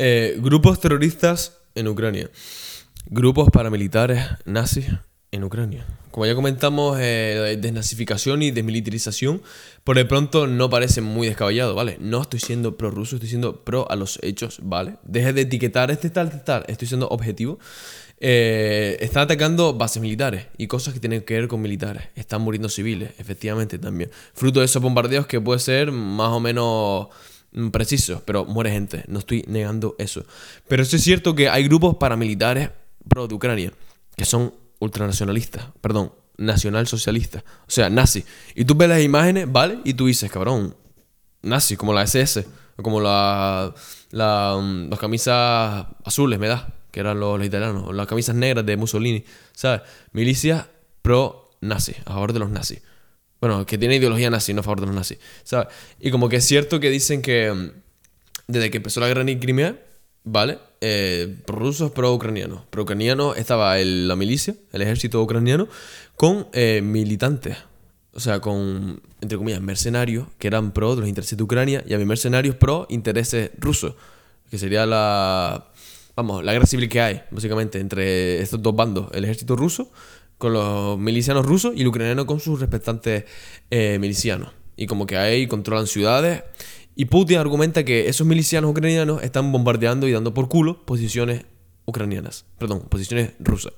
Eh, grupos terroristas en Ucrania. Grupos paramilitares nazis en Ucrania. Como ya comentamos, eh, desnazificación y desmilitarización, por de pronto no parece muy descabellado, ¿vale? No estoy siendo pro-ruso, estoy siendo pro a los hechos, ¿vale? Deje de etiquetar este tal, este tal, estoy siendo objetivo. Eh, están atacando bases militares y cosas que tienen que ver con militares. Están muriendo civiles, efectivamente, también. Fruto de esos bombardeos que puede ser más o menos Mm, preciso, pero muere gente, no estoy negando eso. Pero es cierto que hay grupos paramilitares pro de Ucrania que son ultranacionalistas, perdón, nacionalsocialistas, o sea, nazi. Y tú ves las imágenes, ¿vale? Y tú dices, cabrón, nazi, como la SS, como la, la mm, las camisas azules, me da, que eran los, los italianos, las camisas negras de Mussolini, ¿sabes? Milicias pro nazi, a favor de los nazis. Bueno, que tiene ideología nazi, no a favor de los nazis. ¿sabes? Y como que es cierto que dicen que mm, desde que empezó la guerra en Crimea, ¿vale? Eh, rusos pro-ucranianos. Pro-ucranianos estaba la milicia, el ejército ucraniano, con eh, militantes. O sea, con, entre comillas, mercenarios que eran pro de los intereses de Ucrania y había mercenarios pro intereses rusos. Que sería la. Vamos, la guerra civil que hay, básicamente, entre estos dos bandos: el ejército ruso con los milicianos rusos y el ucraniano con sus respectantes eh, milicianos. Y como que ahí controlan ciudades. Y Putin argumenta que esos milicianos ucranianos están bombardeando y dando por culo posiciones ucranianas, perdón, posiciones rusas.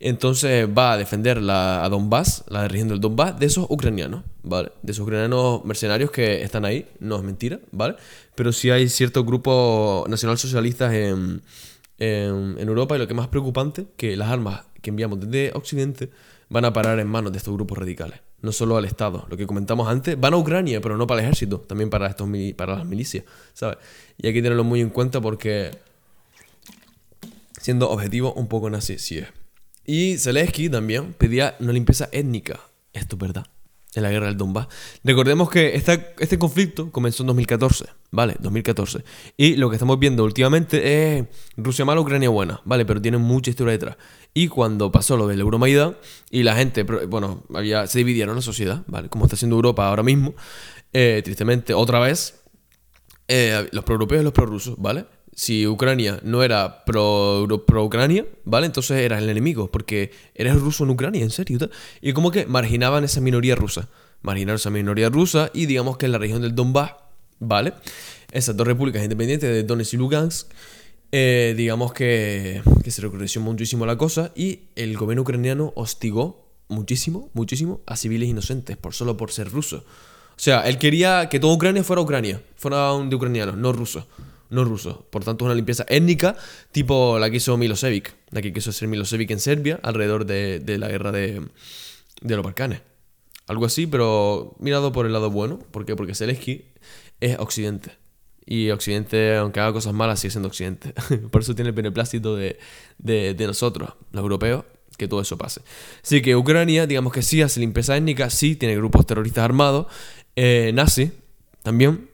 Entonces va a defender la, a Donbass, la región del Donbass, de esos ucranianos, ¿vale? De esos ucranianos mercenarios que están ahí, no es mentira, ¿vale? Pero sí hay ciertos grupos nacionalsocialistas en, en, en Europa y lo que es más preocupante, que las armas que enviamos desde Occidente van a parar en manos de estos grupos radicales. No solo al Estado, lo que comentamos antes, van a Ucrania, pero no para el ejército, también para, estos, para las milicias, ¿sabes? Y hay que tenerlo muy en cuenta porque, siendo objetivo, un poco nazi sí es. Y Zelensky también pedía una limpieza étnica. Esto es verdad en la guerra del Donbass. Recordemos que este conflicto comenzó en 2014, ¿vale? 2014. Y lo que estamos viendo últimamente es Rusia mala, Ucrania buena, ¿vale? Pero tiene mucha historia detrás. Y cuando pasó lo del Euromaidan y la gente, bueno, había, se dividieron la sociedad, ¿vale? Como está haciendo Europa ahora mismo, eh, tristemente, otra vez, eh, los pro-europeos y los pro-rusos, ¿vale? Si Ucrania no era pro-Ucrania, ¿vale? Entonces eras el enemigo, porque eres ruso en Ucrania, en serio. Y como que marginaban esa minoría rusa. Marginaron esa minoría rusa y digamos que en la región del Donbass, ¿vale? Esas dos repúblicas independientes de Donetsk y Lugansk, eh, digamos que, que se recrudeció muchísimo la cosa y el gobierno ucraniano hostigó muchísimo, muchísimo a civiles inocentes, por solo por ser rusos. O sea, él quería que toda Ucrania fuera Ucrania, fuera de ucranianos, no rusos no ruso. Por tanto, es una limpieza étnica tipo la que hizo Milosevic, la que quiso hacer Milosevic en Serbia alrededor de, la guerra de, los Balcanes. Algo así, pero mirado por el lado bueno. ¿Por qué? Porque Zelensky es Occidente. Y Occidente, aunque haga cosas malas, sigue siendo Occidente. por eso tiene el beneplácito de, de, nosotros, los europeos, que todo eso pase. Así que Ucrania, digamos que sí hace limpieza étnica, sí tiene grupos terroristas armados, eh, nazi también,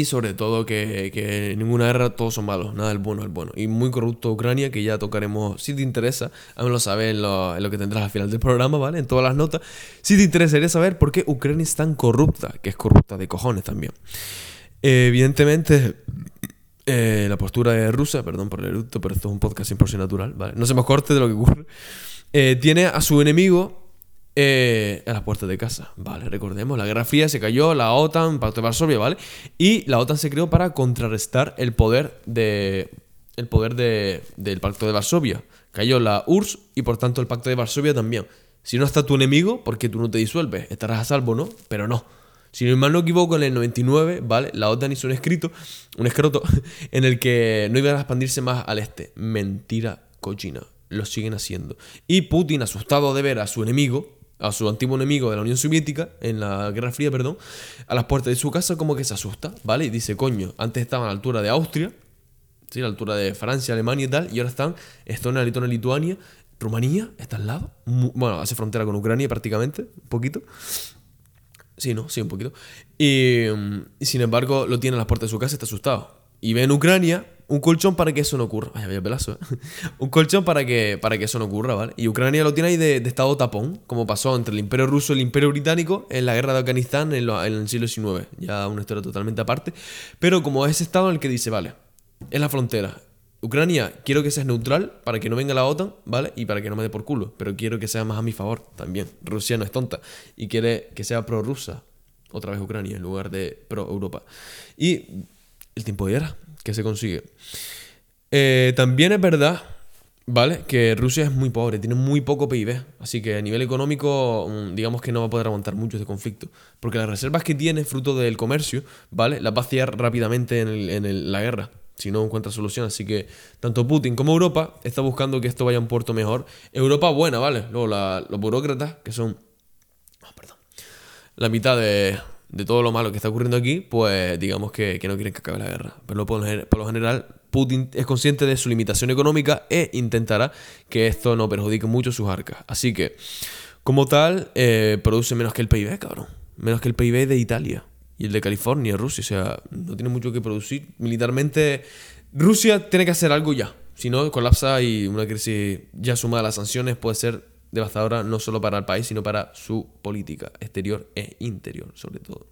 y sobre todo que, que en ninguna guerra todos son malos, nada del bueno es bueno. Y muy corrupto Ucrania, que ya tocaremos, si te interesa, lo sabes en lo, lo, que tendrás al final del programa, ¿vale? En todas las notas. Si te interesaría saber por qué Ucrania es tan corrupta, que es corrupta de cojones también. evidentemente, eh, la postura de Rusia, perdón por el eructo, pero esto es un podcast 100% natural, ¿vale? No se me corte de lo que ocurre. Eh, tiene a su enemigo eh, a las puertas de casa, ¿vale? Recordemos, la Guerra Fría se cayó, la OTAN, Pacto de Varsovia, ¿vale? Y la OTAN se creó para contrarrestar el poder de el poder de, del Pacto de Varsovia. Cayó la URSS y por tanto el Pacto de Varsovia también. Si no está tu enemigo, porque tú no te disuelves, estarás a salvo, ¿no? Pero no. Si no me equivoco, en el 99, ¿vale? La OTAN hizo un escrito, un escroto, en el que no iba a expandirse más al este. Mentira cochina. Lo siguen haciendo. Y Putin, asustado de ver a su enemigo, a su antiguo enemigo de la Unión Soviética, en la Guerra Fría, perdón, a las puertas de su casa como que se asusta, ¿vale? Y dice, coño, antes estaban a la altura de Austria, ¿sí? A la altura de Francia, Alemania y tal, y ahora están Estonia, Lituania, Lituania, Rumanía, está al lado, bueno, hace frontera con Ucrania prácticamente, un poquito. Sí, ¿no? Sí, un poquito. Y, y sin embargo, lo tiene a las puertas de su casa, está asustado. Y ve en Ucrania un colchón para que eso no ocurra. Ay, había pelazo, ¿eh? un colchón para que, para que eso no ocurra, ¿vale? Y Ucrania lo tiene ahí de, estado tapón, como pasó entre el Imperio Ruso y el Imperio Británico en la guerra de Afganistán en, el siglo XIX. Ya una historia totalmente aparte. Pero como es estado en el que dice, vale, es la frontera. Ucrania, quiero que seas neutral para que no venga la OTAN, ¿vale? Y para que no me dé por culo. Pero quiero que sea más a mi favor también. Rusia no es tonta. Y quiere que sea pro-rusa. Otra vez Ucrania en lugar de pro-Europa. Y el tiempo de guerra que se consigue. Eh, también es verdad, ¿vale? Que Rusia es muy pobre, tiene muy poco PIB. Así que a nivel económico, mm, digamos que no va a poder aguantar mucho este conflicto. Porque las reservas que tiene, fruto del comercio, ¿vale? Las va a vaciar rápidamente en, la guerra si no encuentra solución. Así que tanto Putin como Europa está buscando que esto vaya a un puerto mejor. Europa buena, ¿vale? Luego los burócratas, que son oh, perdón, la mitad de, de, todo lo malo que está ocurriendo aquí, pues digamos que, que no quieren que acabe la guerra. Pero por lo general, Putin es consciente de su limitación económica e intentará que esto no perjudique mucho sus arcas. Así que, como tal, eh, produce menos que el PIB, cabrón. Menos que el PIB de Italia y el de California, Rusia. O sea, no tiene mucho que producir. Militarmente, Rusia tiene que hacer algo ya. Si no, colapsa y una crisis ya sumada a las sanciones puede ser devastadora no solo para el país, sino para su política exterior e interior, sobre todo.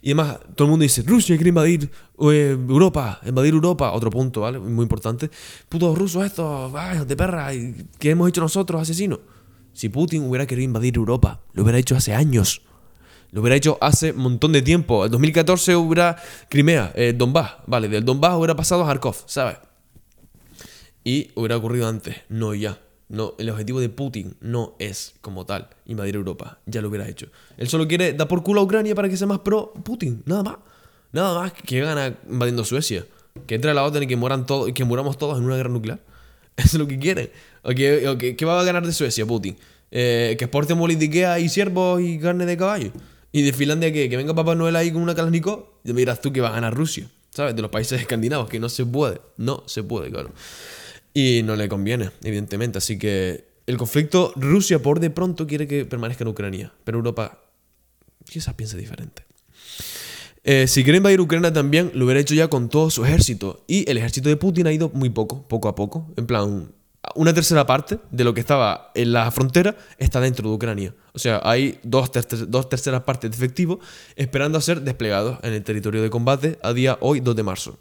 Y además, todo el mundo dice, Rusia quiere invadir eh, Europa, invadir Europa. Otro punto, ¿vale? Muy importante. Putos rusos estos, de perra, ¿qué hemos hecho nosotros, asesinos? Si Putin hubiera querido invadir Europa, lo hubiera hecho hace años. Lo hubiera hecho hace un montón de tiempo. En 2014 hubiera Crimea, eh, Donbass, ¿vale? Del Donbass hubiera pasado a Kharkov, ¿sabes? Y hubiera ocurrido antes, no ya. No, el objetivo de Putin no es, como tal, invadir Europa. Ya lo hubiera hecho. Él solo quiere dar por culo a Ucrania para que sea más pro Putin. Nada más. Nada más que gana invadiendo Suecia. Que entre la OTAN y que, mueran todos, que muramos todos en una guerra nuclear. Eso es lo que quiere. ¿Qué va a ganar de Suecia, Putin? Eh, que exporte molitiquea y ciervos y carne de caballo. Y de Finlandia, que, que venga Papá Noel ahí con una Kalashnikov. Y me dirás tú que va a ganar Rusia. ¿Sabes? De los países escandinavos, que no se puede. No se puede, claro. Y no le conviene, evidentemente. Así que el conflicto, Rusia por de pronto quiere que permanezca en Ucrania, pero Europa quizás piensa diferente. Eh, si quiere invadir Ucrania también, lo hubiera hecho ya con todo su ejército. Y el ejército de Putin ha ido muy poco, poco a poco. En plan, una tercera parte de lo que estaba en la frontera está dentro de Ucrania. O sea, hay dos, dos terceras partes de efectivos esperando a ser desplegados en el territorio de combate a día hoy, 2 de marzo.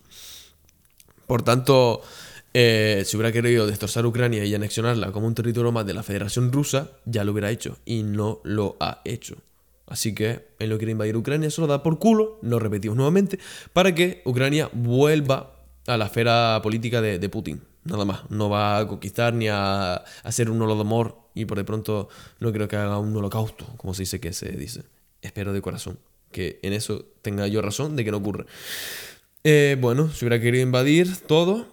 Por tanto, eh, si hubiera querido destrozar Ucrania y anexionarla como un territorio más de la Federación Rusa, ya lo hubiera hecho y no lo ha hecho. Así que él no quiere invadir Ucrania, solo da por culo, lo repetimos nuevamente, para que Ucrania vuelva a la esfera política de, Putin. Nada más, no va a conquistar ni a, hacer un holodomor y por de pronto no creo que haga un holocausto, como se dice que se dice. Espero de corazón que en eso tenga yo razón de que no ocurra. Eh, bueno, si hubiera querido invadir todo,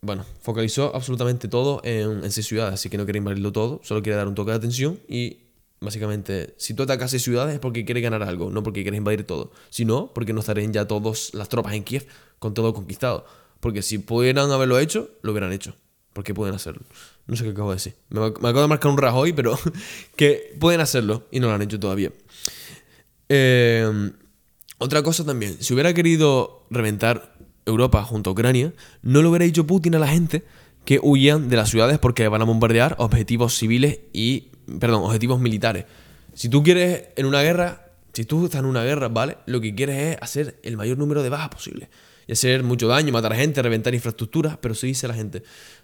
bueno, focalizó absolutamente todo en, en seis ciudades, así que no quiere invadirlo todo, solo quiere dar un toque de atención y básicamente, si tú atacas seis ciudades es porque quieres ganar algo, no porque quieres invadir todo. Si no, porque no estarían ya todas las tropas en Kiev con todo conquistado. Porque si pudieran haberlo hecho, lo hubieran hecho. Porque pueden hacerlo. No sé qué acabo de decir. Me, acabo de marcar un Rajoy, pero que pueden hacerlo y no lo han hecho todavía. Eh, otra cosa también, si hubiera querido reventar Europa junto a Ucrania, no lo hubiera dicho Putin a la gente que huyan de las ciudades porque van a bombardear objetivos civiles y, perdón, objetivos militares. Si tú quieres en una guerra, si tú estás en una guerra, ¿vale? Lo que quieres es hacer el mayor número de bajas posible. Y hacer mucho daño, matar a gente, reventar infraestructuras, pero se dice a la gente,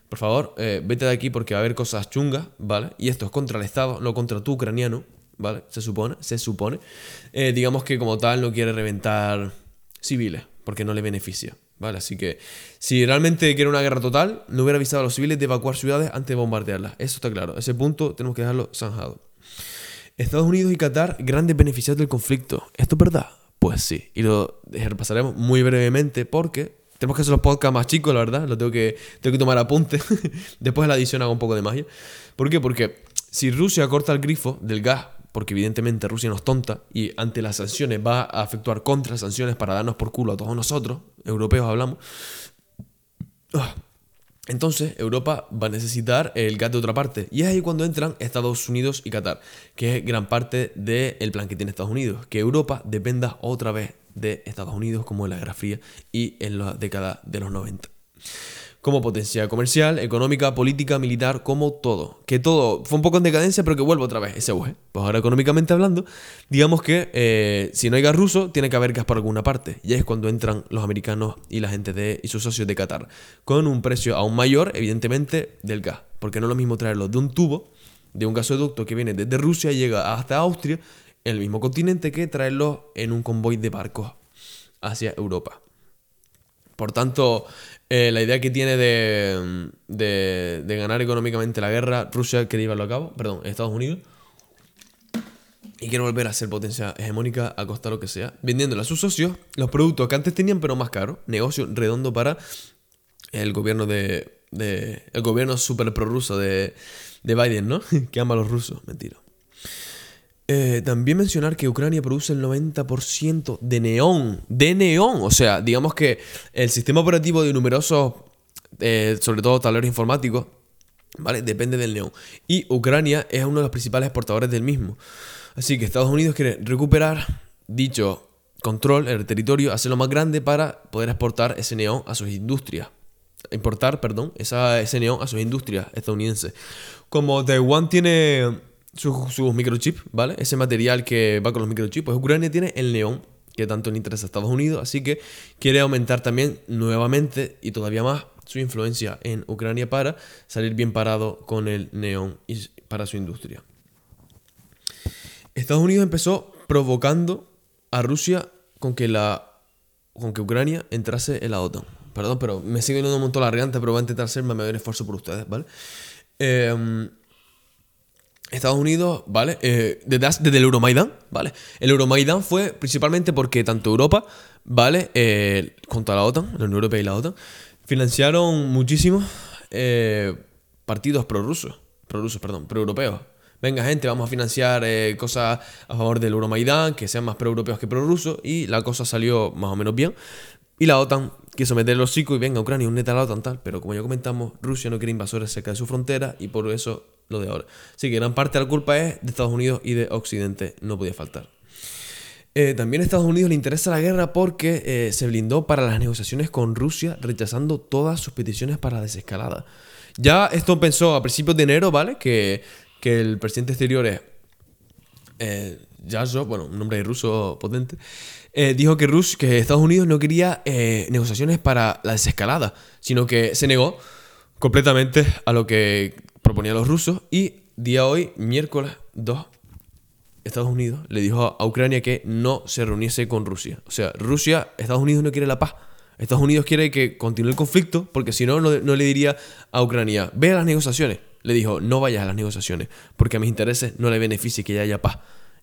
por favor, eh, vete de aquí porque va a haber cosas chungas, ¿vale? Y esto es contra el Estado, no contra tu ucraniano, ¿vale? Se supone, se supone. Eh, digamos que como tal no quiere reventar civiles, porque no le beneficia. Así que si realmente quiere una guerra total, no hubiera avisado a los civiles de evacuar ciudades antes de bombardearlas. Eso está claro. Ese punto tenemos que dejarlo zanjado. Estados Unidos y Qatar, grandes beneficiarios del conflicto. ¿Esto es verdad? Pues sí. Y lo repasaremos muy brevemente porque tenemos que hacer los podcasts más chicos, la verdad. Lo tengo que, tengo que tomar apunte. Después de la edición hago un poco de magia. ¿Por qué? Porque si Rusia corta el grifo del gas porque evidentemente Rusia no es tonta y ante las sanciones va a efectuar contrasanciones para darnos por culo a todos nosotros, europeos hablamos. Ah, entonces Europa va a necesitar el gas de otra parte y es ahí cuando entran Estados Unidos y Qatar, que es gran parte del plan que tiene Estados Unidos, que Europa dependa otra vez de Estados Unidos como en la Guerra Fría y en la década de los 90. Como potencia comercial, económica, política, militar, como todo. Que todo fue un poco en decadencia, pero que vuelve otra vez ese auge. Pues ahora económicamente hablando, digamos que eh, si no hay gas ruso, tiene que haber gas por alguna parte. Y es cuando entran los americanos y la gente de, y sus socios de Qatar, con un precio aún mayor, evidentemente, del gas. Porque no es lo mismo traerlo de un tubo, de un gasoducto que viene desde Rusia y llega hasta Austria, en el mismo continente, que traerlo en un convoy de barcos hacia Europa. Por tanto, eh, la idea que tiene de, de, ganar económicamente la guerra, Rusia quiere llevarlo a cabo, perdón, Estados Unidos, y quiere volver a ser potencia hegemónica a costa lo que sea, vendiéndole a sus socios los productos que antes tenían pero más caros, negocio redondo para el gobierno de, de el gobierno super prorruso de, de Biden, ¿no? que ama a los rusos, mentira. Eh, también mencionar que Ucrania produce el 90% de neón. De neón. O sea, digamos que el sistema operativo de numerosos, eh, sobre todo tableros informáticos, ¿vale? Depende del neón. Y Ucrania es uno de los principales exportadores del mismo. Así que Estados Unidos quiere recuperar dicho control, el territorio, hacerlo más grande para poder exportar ese neón a sus industrias. Importar, perdón, esa, ese neón a sus industrias estadounidenses. Como Taiwán tiene sus, microchips, ¿vale? Ese material que va con los microchips. Pues Ucrania tiene el neón, que tanto le interesa a Estados Unidos, así que quiere aumentar también nuevamente y todavía más su influencia en Ucrania para salir bien parado con el neón y para su industria. Estados Unidos empezó provocando a Rusia con que la con que Ucrania entrase en la OTAN. Perdón, pero me sigue yendo un montón la garganta, pero voy a intentar hacer mi mayor esfuerzo por ustedes, ¿vale? Eh, Estados Unidos, ¿vale? Eh, desde, el Euromaidan, ¿vale? El Euromaidan fue principalmente porque tanto Europa, ¿vale? Eh, contra la OTAN, la Unión Europea y la OTAN, financiaron muchísimos eh, partidos prorrusos, prorrusos, perdón, proeuropeos. Venga, gente, vamos a financiar eh, cosas a favor del Euromaidan, que sean más proeuropeos que prorrusos, y la cosa salió más o menos bien. Y la OTAN quiso meter los chicos y venga, Ucrania, un a la OTAN, tal. Pero como ya comentamos, Rusia no quiere invasores cerca de su frontera y por eso lo de ahora. Así que gran parte de la culpa es de Estados Unidos y de Occidente, no podía faltar. Eh, también a Estados Unidos le interesa la guerra porque eh, se blindó para las negociaciones con Rusia, rechazando todas sus peticiones para la desescalada. Ya esto pensó a principios de enero, ¿vale? Que, que el presidente exterior es eh, bueno, un nombre ruso potente, eh, dijo que, Rus, que Estados Unidos no quería negociaciones para la desescalada, sino que se negó completamente a lo que proponía los rusos y día hoy, miércoles 2, Estados Unidos le dijo a Ucrania que no se reuniese con Rusia. O sea, Rusia, Estados Unidos no quiere la paz. Estados Unidos quiere que continúe el conflicto porque si no, no, le diría a Ucrania, ve a las negociaciones. Le dijo, no vayas a las negociaciones porque a mis intereses no le beneficie que haya paz.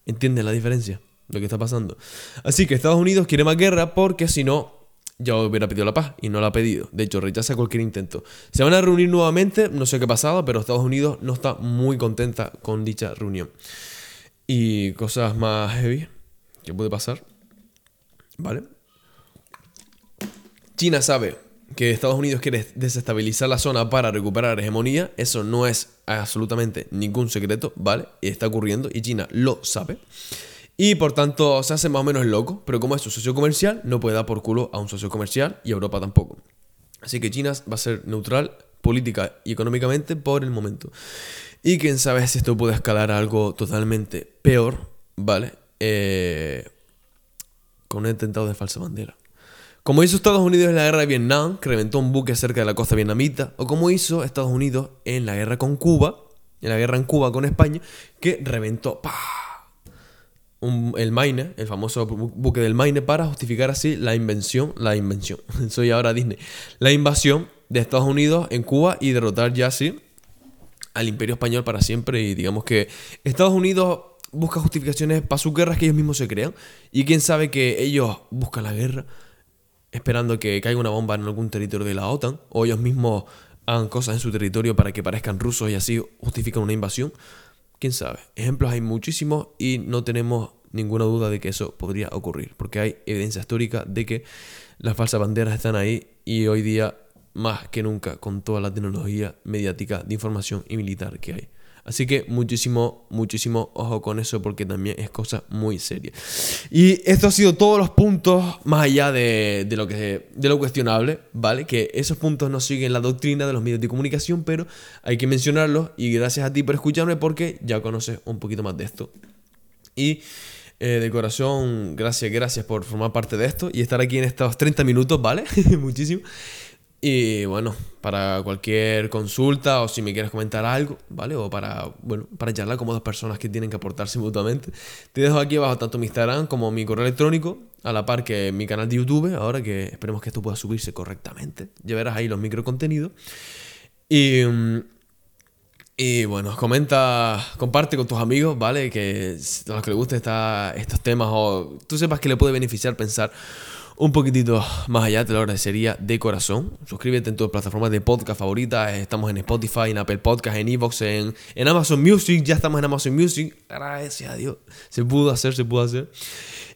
¿Entienden la diferencia? Lo que está pasando. Así que Estados Unidos quiere más guerra porque si no, ya hubiera pedido la paz y no la ha pedido. De hecho, rechaza cualquier intento. Se van a reunir nuevamente, no sé qué ha pasado, pero Estados Unidos no está muy contenta con dicha reunión. Y cosas más heavy que puede pasar. ¿Vale? China sabe que Estados Unidos quiere desestabilizar la zona para recuperar hegemonía. Eso no es absolutamente ningún secreto, ¿vale? Y está ocurriendo y China lo sabe. Y por tanto se hace más o menos loco, pero como es su socio comercial, no puede dar por culo a un socio comercial y Europa tampoco. Así que China va a ser neutral política y económicamente por el momento. Y quién sabe si esto puede escalar a algo totalmente peor, ¿vale? Eh, con un atentado de falsa bandera. Como hizo Estados Unidos en la guerra de Vietnam, que reventó un buque cerca de la costa vietnamita, o como hizo Estados Unidos en la guerra con Cuba, en la guerra en Cuba con España, que reventó el Maine, el famoso buque del Maine, para justificar así la invención, la invención, soy ahora Disney, la invasión de Estados Unidos en Cuba y derrotar ya así al imperio español para siempre. Y digamos que Estados Unidos busca justificaciones para sus guerras que ellos mismos se crean. Y quién sabe que ellos buscan la guerra esperando que caiga una bomba en algún territorio de la OTAN, o ellos mismos hagan cosas en su territorio para que parezcan rusos y así justifican una invasión. ¿Quién sabe? Ejemplos hay muchísimos y no tenemos ninguna duda de que eso podría ocurrir, porque hay evidencia histórica de que las falsas banderas están ahí y hoy día más que nunca con toda la tecnología mediática de información y militar que hay. Así que muchísimo, muchísimo ojo con eso porque también es cosa muy seria. Y esto ha sido todos los puntos más allá de, lo, que, de lo cuestionable, ¿vale? Que esos puntos no siguen la doctrina de los medios de comunicación, pero hay que mencionarlos y gracias a ti por escucharme porque ya conoces un poquito más de esto. Y eh, de corazón, gracias, gracias por formar parte de esto y estar aquí en estos 30 minutos, ¿vale? Muchísimo. Y bueno, para cualquier consulta o si me quieres comentar algo, ¿vale? O para, bueno, para charlar como dos personas que tienen que aportarse mutuamente, te dejo aquí abajo tanto mi Instagram como mi correo electrónico, a la par que mi canal de YouTube, ahora que esperemos que esto pueda subirse correctamente. Ya verás ahí los microcontenidos. Y, y bueno, comenta, comparte con tus amigos, ¿vale? Que a los que les guste estos temas o tú sepas que le puede beneficiar pensar un poquitito más allá, te lo agradecería de corazón. Suscríbete en tus plataformas de podcast favoritas. Estamos en Spotify, en Apple Podcast, en Evox, en, Amazon Music. Ya estamos en Amazon Music. Gracias a Dios. Se pudo hacer, se pudo hacer.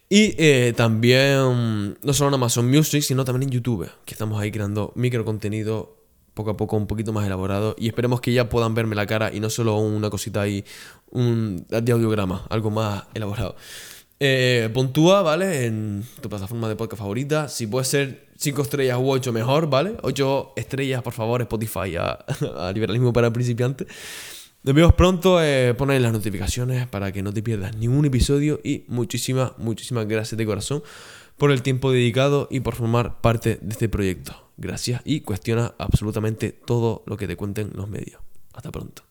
Y eh, también, no solo en Amazon Music, sino también en YouTube, que estamos ahí creando micro contenido poco a poco un poquito más elaborado y esperemos que ya puedan verme la cara y no solo una cosita ahí un, de audiograma, algo más elaborado. Eh, puntúa, ¿vale? En tu plataforma de podcast favorita. Si puede ser 5 estrellas u 8, mejor, ¿vale? 8 estrellas, por favor, Spotify a, a liberalismo para principiantes. Nos vemos pronto. Eh, las notificaciones para que no te pierdas ningún episodio. Y muchísimas, muchísimas gracias de corazón por el tiempo dedicado y por formar parte de este proyecto. Gracias y cuestiona absolutamente todo lo que te cuenten los medios. Hasta pronto.